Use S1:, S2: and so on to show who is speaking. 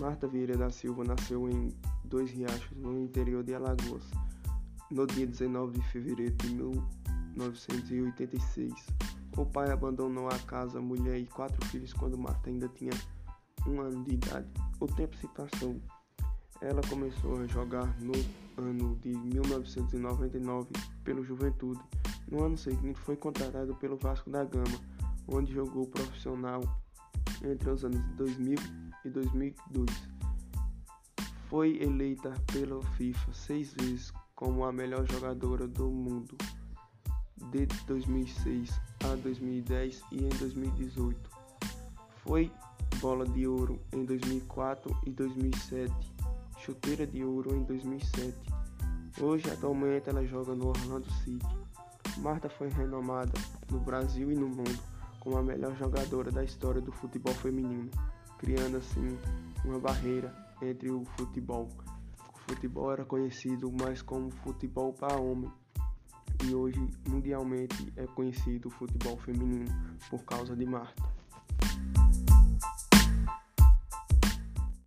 S1: Marta Vieira da Silva nasceu em Dois Riachos, no interior de Alagoas, no dia 19 de fevereiro de 1986. O pai abandonou a casa, mulher e quatro filhos quando Marta ainda tinha um ano de idade. O tempo se passou. Ela começou a jogar no ano de 1999 pelo Juventude. No ano seguinte foi contratado pelo Vasco da Gama, onde jogou profissional entre os anos 2000 e 2002. Foi eleita pela FIFA seis vezes como a melhor jogadora do mundo de 2006 a 2010 e em 2018. Foi bola de ouro em 2004 e 2007, chuteira de ouro em 2007. Hoje, atualmente, ela joga no Orlando City. Marta foi renomada no Brasil e no mundo como a melhor jogadora da história do futebol feminino, criando assim uma barreira entre o futebol. O futebol era conhecido mais como futebol para homem e hoje mundialmente é conhecido o futebol feminino por causa de Marta.